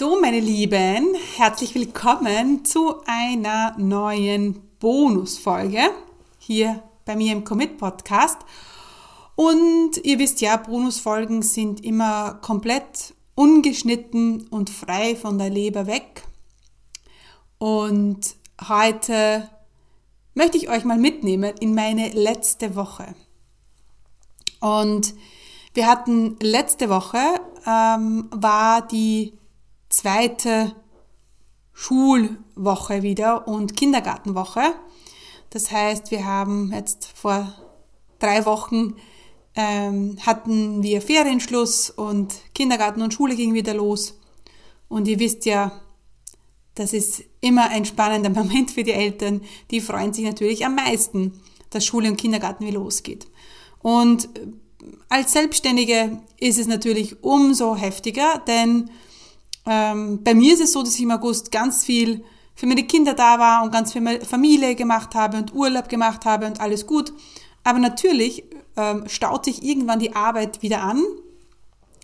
So, meine Lieben, herzlich willkommen zu einer neuen Bonusfolge hier bei mir im Commit Podcast. Und ihr wisst ja, Bonusfolgen sind immer komplett ungeschnitten und frei von der Leber weg. Und heute möchte ich euch mal mitnehmen in meine letzte Woche. Und wir hatten letzte Woche ähm, war die zweite Schulwoche wieder und Kindergartenwoche. Das heißt, wir haben jetzt vor drei Wochen ähm, hatten wir Ferienschluss und Kindergarten und Schule ging wieder los. Und ihr wisst ja, das ist immer ein spannender Moment für die Eltern. Die freuen sich natürlich am meisten, dass Schule und Kindergarten wieder losgeht. Und als Selbstständige ist es natürlich umso heftiger, denn ähm, bei mir ist es so, dass ich im August ganz viel für meine Kinder da war und ganz viel Familie gemacht habe und Urlaub gemacht habe und alles gut. Aber natürlich ähm, staut sich irgendwann die Arbeit wieder an.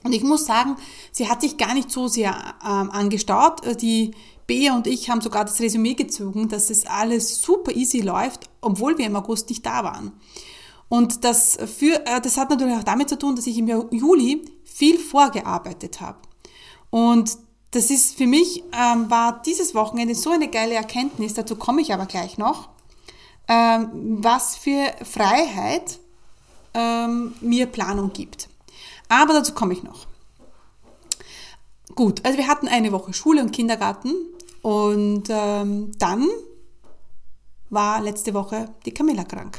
Und ich muss sagen, sie hat sich gar nicht so sehr ähm, angestaut. Äh, die Bea und ich haben sogar das Resümee gezogen, dass es alles super easy läuft, obwohl wir im August nicht da waren. Und das, für, äh, das hat natürlich auch damit zu tun, dass ich im Juli viel vorgearbeitet habe. Und das ist für mich, ähm, war dieses Wochenende so eine geile Erkenntnis, dazu komme ich aber gleich noch, ähm, was für Freiheit ähm, mir Planung gibt. Aber dazu komme ich noch. Gut, also wir hatten eine Woche Schule und Kindergarten und ähm, dann war letzte Woche die Camilla krank.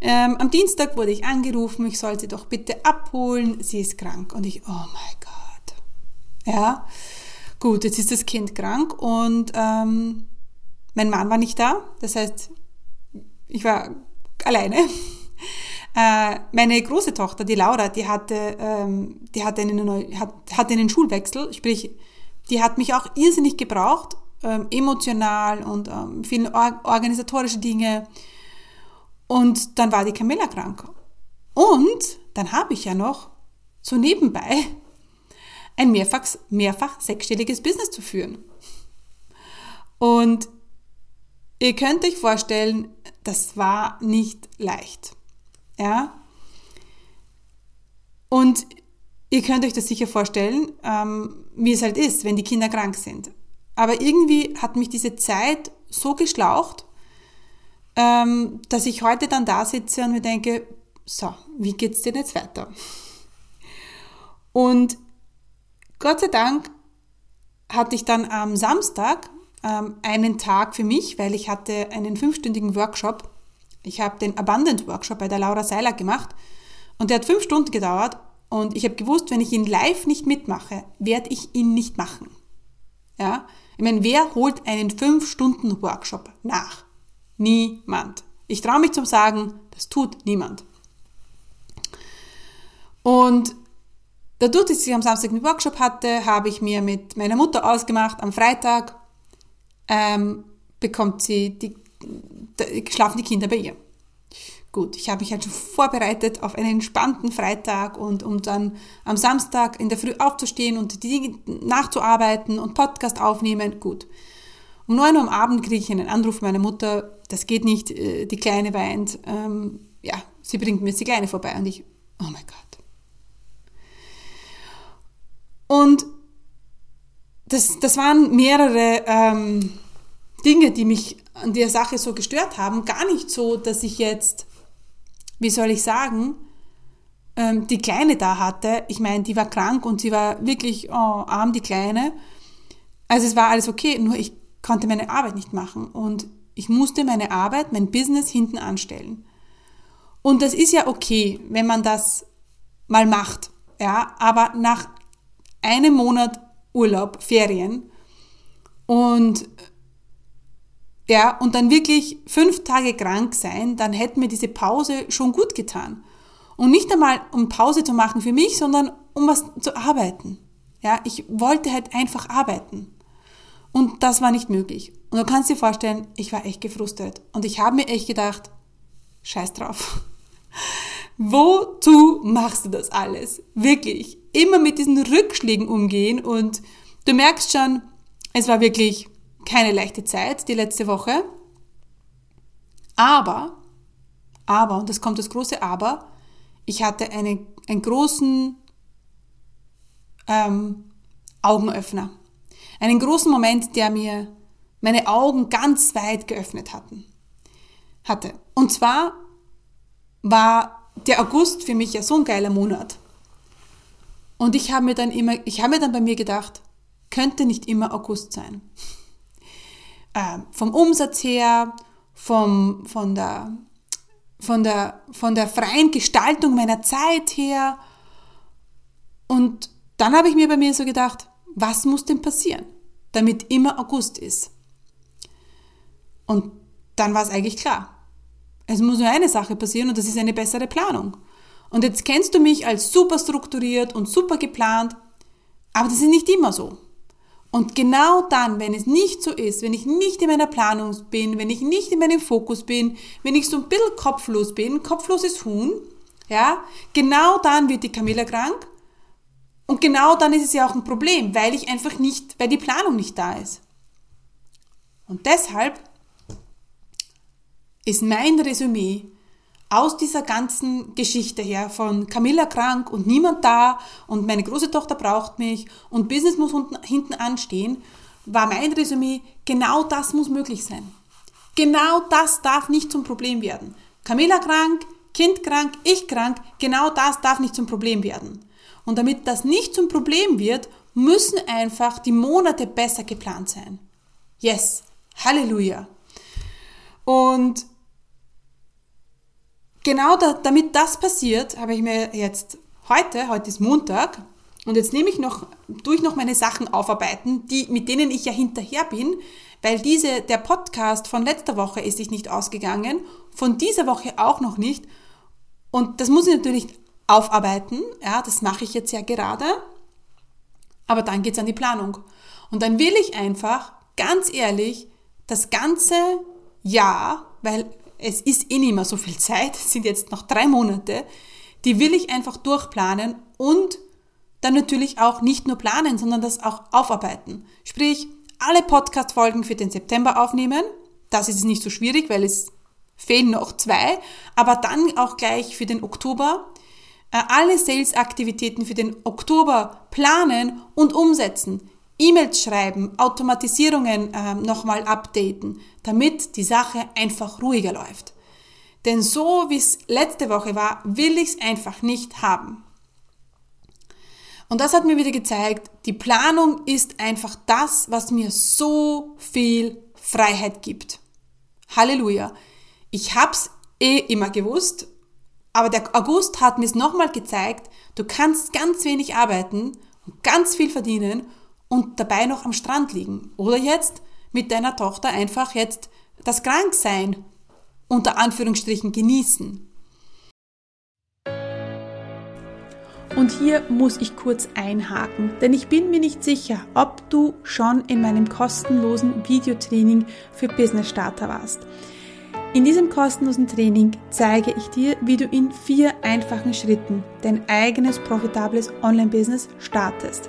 Ähm, am Dienstag wurde ich angerufen, ich soll sie doch bitte abholen, sie ist krank. Und ich, oh mein Gott ja, gut, jetzt ist das Kind krank und ähm, mein Mann war nicht da. Das heißt, ich war alleine. Äh, meine große Tochter, die Laura, die hatte, ähm, die hatte einen, hat, hatte einen Schulwechsel, sprich, die hat mich auch irrsinnig gebraucht, ähm, emotional und ähm, viele organisatorische Dinge. Und dann war die Camilla krank. Und dann habe ich ja noch so nebenbei ein mehrfach, mehrfach sechsstelliges Business zu führen. Und ihr könnt euch vorstellen, das war nicht leicht. Ja? Und ihr könnt euch das sicher vorstellen, ähm, wie es halt ist, wenn die Kinder krank sind. Aber irgendwie hat mich diese Zeit so geschlaucht, ähm, dass ich heute dann da sitze und mir denke, so, wie geht's denn jetzt weiter? Und Gott sei Dank hatte ich dann am Samstag ähm, einen Tag für mich, weil ich hatte einen fünfstündigen Workshop. Ich habe den Abundant Workshop bei der Laura Seiler gemacht und der hat fünf Stunden gedauert und ich habe gewusst, wenn ich ihn live nicht mitmache, werde ich ihn nicht machen. Ja? Ich meine, wer holt einen fünf Stunden Workshop nach? Niemand. Ich traue mich zum sagen, das tut niemand. Und Dadurch, dass ich am Samstag einen Workshop hatte, habe ich mir mit meiner Mutter ausgemacht, am Freitag ähm, bekommt sie die, die, schlafen die Kinder bei ihr. Gut, ich habe mich halt schon vorbereitet auf einen entspannten Freitag und um dann am Samstag in der Früh aufzustehen und die Dinge nachzuarbeiten und Podcast aufnehmen. Gut. Um 9 Uhr am Abend kriege ich einen Anruf meiner Mutter, das geht nicht, äh, die Kleine weint, ähm, ja, sie bringt mir jetzt die Kleine vorbei und ich, oh mein Gott. Und das, das waren mehrere ähm, Dinge, die mich an der Sache so gestört haben. Gar nicht so, dass ich jetzt, wie soll ich sagen, ähm, die Kleine da hatte. Ich meine, die war krank und sie war wirklich oh, arm, die Kleine. Also es war alles okay, nur ich konnte meine Arbeit nicht machen und ich musste meine Arbeit, mein Business hinten anstellen. Und das ist ja okay, wenn man das mal macht. Ja, aber nach einem Monat Urlaub, Ferien und ja, und dann wirklich fünf Tage krank sein, dann hätte mir diese Pause schon gut getan. Und nicht einmal, um Pause zu machen für mich, sondern um was zu arbeiten. Ja, ich wollte halt einfach arbeiten. Und das war nicht möglich. Und du kannst dir vorstellen, ich war echt gefrustet. Und ich habe mir echt gedacht, scheiß drauf. Wozu machst du das alles? Wirklich. Immer mit diesen Rückschlägen umgehen und Du merkst schon, es war wirklich keine leichte Zeit die letzte Woche. Aber, aber, und das kommt das große Aber, ich hatte eine, einen großen ähm, Augenöffner. Einen großen Moment, der mir meine Augen ganz weit geöffnet hatten, hatte. Und zwar war der August für mich ja so ein geiler Monat. Und ich habe mir dann immer, ich habe mir dann bei mir gedacht, könnte nicht immer August sein. Äh, vom Umsatz her, vom, von, der, von, der, von der freien Gestaltung meiner Zeit her. Und dann habe ich mir bei mir so gedacht, was muss denn passieren, damit immer August ist? Und dann war es eigentlich klar. Es muss nur eine Sache passieren und das ist eine bessere Planung. Und jetzt kennst du mich als super strukturiert und super geplant, aber das ist nicht immer so. Und genau dann, wenn es nicht so ist, wenn ich nicht in meiner Planung bin, wenn ich nicht in meinem Fokus bin, wenn ich so ein bisschen kopflos bin, kopfloses Huhn, ja, genau dann wird die Camilla krank. Und genau dann ist es ja auch ein Problem, weil ich einfach nicht, weil die Planung nicht da ist. Und deshalb ist mein Resümee aus dieser ganzen Geschichte her von Camilla krank und niemand da und meine große Tochter braucht mich und Business muss hinten anstehen, war mein Resümee, genau das muss möglich sein. Genau das darf nicht zum Problem werden. Camilla krank, Kind krank, ich krank, genau das darf nicht zum Problem werden. Und damit das nicht zum Problem wird, müssen einfach die Monate besser geplant sein. Yes, Halleluja. Und genau da, damit das passiert, habe ich mir jetzt heute, heute ist Montag, und jetzt nehme ich noch, tue ich noch meine Sachen aufarbeiten, die, mit denen ich ja hinterher bin, weil diese, der Podcast von letzter Woche ist sich nicht ausgegangen, von dieser Woche auch noch nicht. Und das muss ich natürlich aufarbeiten, ja, das mache ich jetzt ja gerade. Aber dann geht's an die Planung. Und dann will ich einfach, ganz ehrlich, das ganze Jahr, weil es ist eh nicht mehr so viel Zeit, es sind jetzt noch drei Monate, die will ich einfach durchplanen und dann natürlich auch nicht nur planen, sondern das auch aufarbeiten. Sprich, alle Podcast-Folgen für den September aufnehmen. Das ist nicht so schwierig, weil es fehlen noch zwei. Aber dann auch gleich für den Oktober äh, alle Sales-Aktivitäten für den Oktober planen und umsetzen. E-Mails schreiben, Automatisierungen äh, nochmal updaten, damit die Sache einfach ruhiger läuft. Denn so wie es letzte Woche war, will ich es einfach nicht haben. Und das hat mir wieder gezeigt, die Planung ist einfach das, was mir so viel Freiheit gibt. Halleluja. Ich hab's eh immer gewusst, aber der August hat mir es nochmal gezeigt, du kannst ganz wenig arbeiten und ganz viel verdienen und dabei noch am Strand liegen. Oder jetzt mit deiner Tochter einfach jetzt das Kranksein unter Anführungsstrichen genießen. Und hier muss ich kurz einhaken, denn ich bin mir nicht sicher, ob du schon in meinem kostenlosen Videotraining für Business Starter warst. In diesem kostenlosen Training zeige ich dir, wie du in vier einfachen Schritten dein eigenes profitables Online-Business startest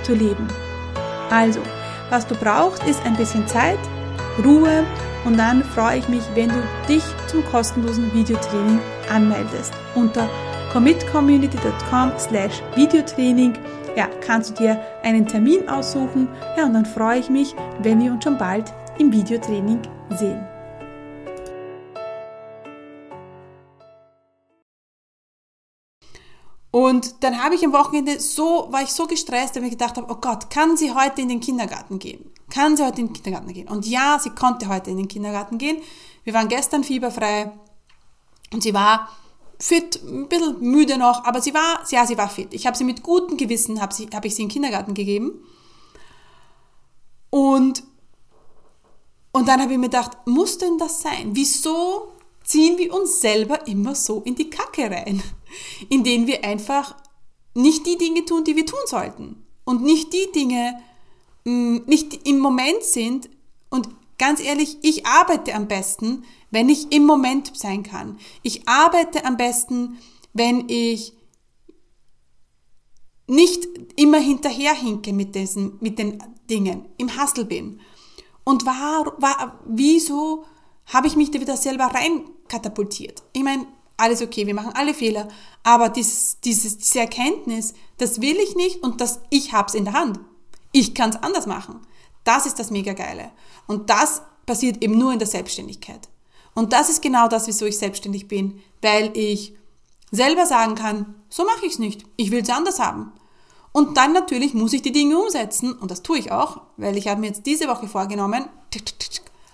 zu leben. Also, was du brauchst, ist ein bisschen Zeit, Ruhe und dann freue ich mich, wenn du dich zum kostenlosen Videotraining anmeldest. Unter commitcommunity.com slash Videotraining ja, kannst du dir einen Termin aussuchen ja, und dann freue ich mich, wenn wir uns schon bald im Videotraining sehen. Und dann habe ich am Wochenende so, war ich so gestresst, dass ich gedacht habe, oh Gott, kann sie heute in den Kindergarten gehen? Kann sie heute in den Kindergarten gehen? Und ja, sie konnte heute in den Kindergarten gehen. Wir waren gestern fieberfrei und sie war fit, ein bisschen müde noch, aber sie war, ja, sie war fit. Ich habe sie mit gutem Gewissen, habe habe ich sie in den Kindergarten gegeben. Und, und dann habe ich mir gedacht, muss denn das sein? Wieso ziehen wir uns selber immer so in die Kacke rein? In denen wir einfach nicht die Dinge tun, die wir tun sollten. Und nicht die Dinge, mm, nicht im Moment sind. Und ganz ehrlich, ich arbeite am besten, wenn ich im Moment sein kann. Ich arbeite am besten, wenn ich nicht immer hinterherhinke mit, diesen, mit den Dingen, im Hustle bin. Und war, war, wieso habe ich mich da wieder selber rein katapultiert? Ich meine, alles okay, wir machen alle Fehler, aber dieses, dieses, diese Erkenntnis, das will ich nicht und das, ich es in der Hand. Ich kann es anders machen. Das ist das mega geile. Und das passiert eben nur in der Selbstständigkeit. Und das ist genau das, wieso ich selbstständig bin, weil ich selber sagen kann, so mache ich es nicht, ich will es anders haben. Und dann natürlich muss ich die Dinge umsetzen und das tue ich auch, weil ich habe mir jetzt diese Woche vorgenommen,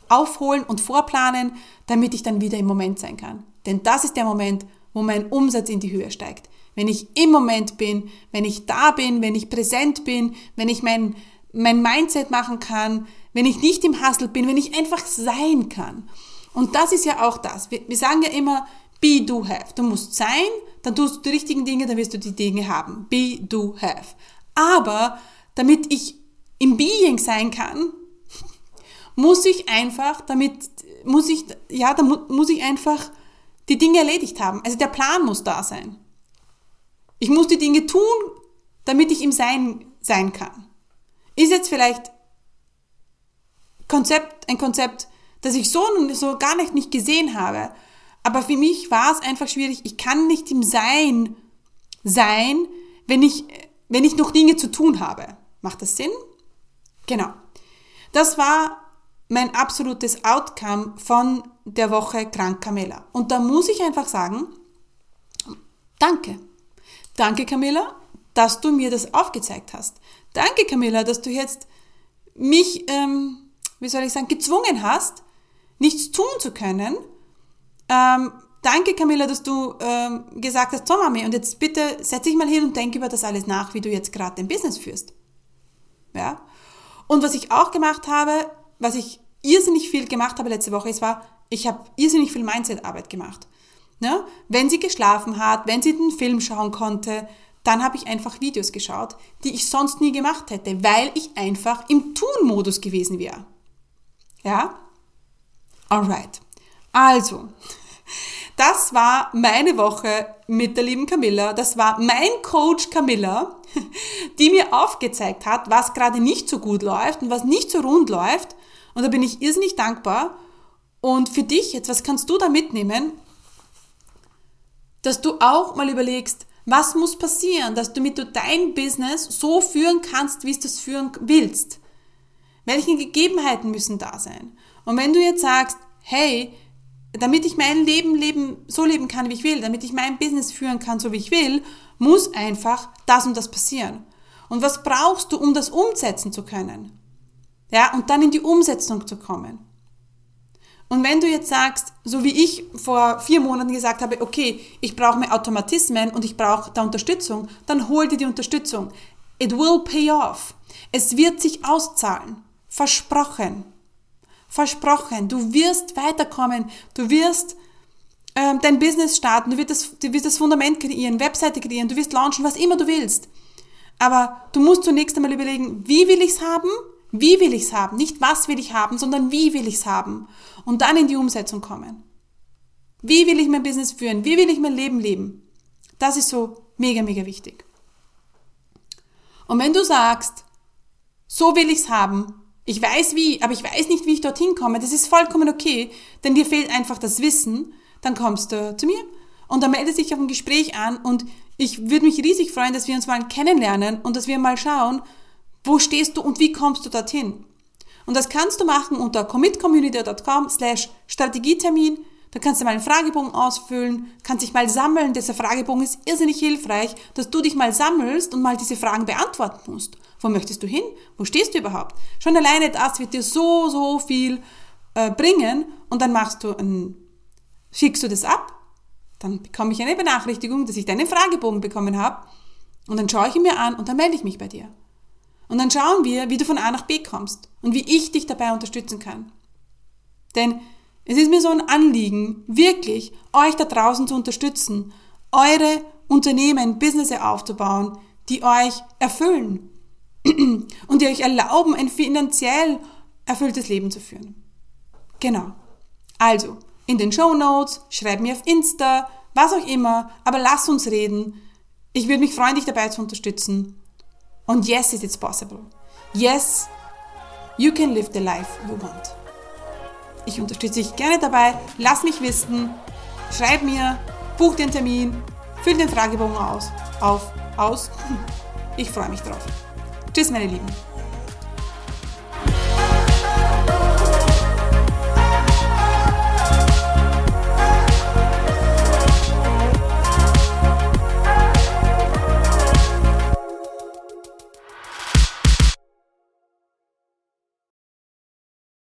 aufholen und vorplanen, damit ich dann wieder im Moment sein kann. Denn das ist der Moment, wo mein Umsatz in die Höhe steigt. Wenn ich im Moment bin, wenn ich da bin, wenn ich präsent bin, wenn ich mein, mein Mindset machen kann, wenn ich nicht im Hustle bin, wenn ich einfach sein kann. Und das ist ja auch das. Wir, wir sagen ja immer, be, do, have. Du musst sein, dann tust du die richtigen Dinge, dann wirst du die Dinge haben. Be, do, have. Aber damit ich im Being sein kann, muss ich einfach, damit muss ich, ja, da muss ich einfach die Dinge erledigt haben. Also der Plan muss da sein. Ich muss die Dinge tun, damit ich im Sein sein kann. Ist jetzt vielleicht Konzept, ein Konzept, das ich so, so gar nicht, nicht gesehen habe. Aber für mich war es einfach schwierig. Ich kann nicht im Sein sein, wenn ich, wenn ich noch Dinge zu tun habe. Macht das Sinn? Genau. Das war mein absolutes Outcome von der Woche Krank Camilla. Und da muss ich einfach sagen, danke. Danke Camilla, dass du mir das aufgezeigt hast. Danke Camilla, dass du jetzt mich, ähm, wie soll ich sagen, gezwungen hast, nichts tun zu können. Ähm, danke Camilla, dass du ähm, gesagt hast, so Mami, und jetzt bitte setz dich mal hin und denk über das alles nach, wie du jetzt gerade dein Business führst. Ja? Und was ich auch gemacht habe, was ich irrsinnig viel gemacht habe letzte Woche, es war, ich habe irrsinnig viel Mindset-Arbeit gemacht. Ne? Wenn sie geschlafen hat, wenn sie den Film schauen konnte, dann habe ich einfach Videos geschaut, die ich sonst nie gemacht hätte, weil ich einfach im Tun-Modus gewesen wäre. Ja? Alright. Also, das war meine Woche mit der lieben Camilla. Das war mein Coach Camilla, die mir aufgezeigt hat, was gerade nicht so gut läuft und was nicht so rund läuft und da bin ich irrsinnig dankbar. Und für dich jetzt, was kannst du da mitnehmen? Dass du auch mal überlegst, was muss passieren, dass du mit dein Business so führen kannst, wie du es führen willst. Welche Gegebenheiten müssen da sein? Und wenn du jetzt sagst, hey, damit ich mein Leben leben, so leben kann, wie ich will, damit ich mein Business führen kann, so wie ich will, muss einfach das und das passieren. Und was brauchst du, um das umsetzen zu können? Ja, und dann in die Umsetzung zu kommen. Und wenn du jetzt sagst, so wie ich vor vier Monaten gesagt habe, okay, ich brauche mehr Automatismen und ich brauche da Unterstützung, dann hol dir die Unterstützung. It will pay off. Es wird sich auszahlen. Versprochen. Versprochen. Du wirst weiterkommen. Du wirst ähm, dein Business starten. Du wirst, das, du wirst das Fundament kreieren, Webseite kreieren. Du wirst launchen, was immer du willst. Aber du musst zunächst einmal überlegen, wie will ich es haben wie will ich es haben? Nicht was will ich haben, sondern wie will ich es haben? Und dann in die Umsetzung kommen. Wie will ich mein Business führen? Wie will ich mein Leben leben? Das ist so mega, mega wichtig. Und wenn du sagst, so will ich es haben, ich weiß wie, aber ich weiß nicht, wie ich dorthin komme, das ist vollkommen okay, denn dir fehlt einfach das Wissen, dann kommst du zu mir und dann melde dich auf ein Gespräch an und ich würde mich riesig freuen, dass wir uns mal kennenlernen und dass wir mal schauen, wo stehst du und wie kommst du dorthin? Und das kannst du machen unter commitcommunity.com slash Strategietermin. Da kannst du mal einen Fragebogen ausfüllen, kannst dich mal sammeln. Dieser Fragebogen ist irrsinnig hilfreich, dass du dich mal sammelst und mal diese Fragen beantworten musst. Wo möchtest du hin? Wo stehst du überhaupt? Schon alleine das wird dir so, so viel äh, bringen und dann machst du ein, schickst du das ab, dann bekomme ich eine Benachrichtigung, dass ich deinen Fragebogen bekommen habe und dann schaue ich ihn mir an und dann melde ich mich bei dir. Und dann schauen wir, wie du von A nach B kommst und wie ich dich dabei unterstützen kann. Denn es ist mir so ein Anliegen, wirklich euch da draußen zu unterstützen, eure Unternehmen, Business aufzubauen, die euch erfüllen und die euch erlauben, ein finanziell erfülltes Leben zu führen. Genau. Also, in den Show Notes, schreib mir auf Insta, was auch immer, aber lass uns reden. Ich würde mich freuen, dich dabei zu unterstützen. Und yes, it's possible. Yes, you can live the life you want. Ich unterstütze dich gerne dabei. Lass mich wissen. Schreib mir, buch den Termin, füll den Fragebogen aus. Auf, aus. Ich freue mich drauf. Tschüss, meine Lieben.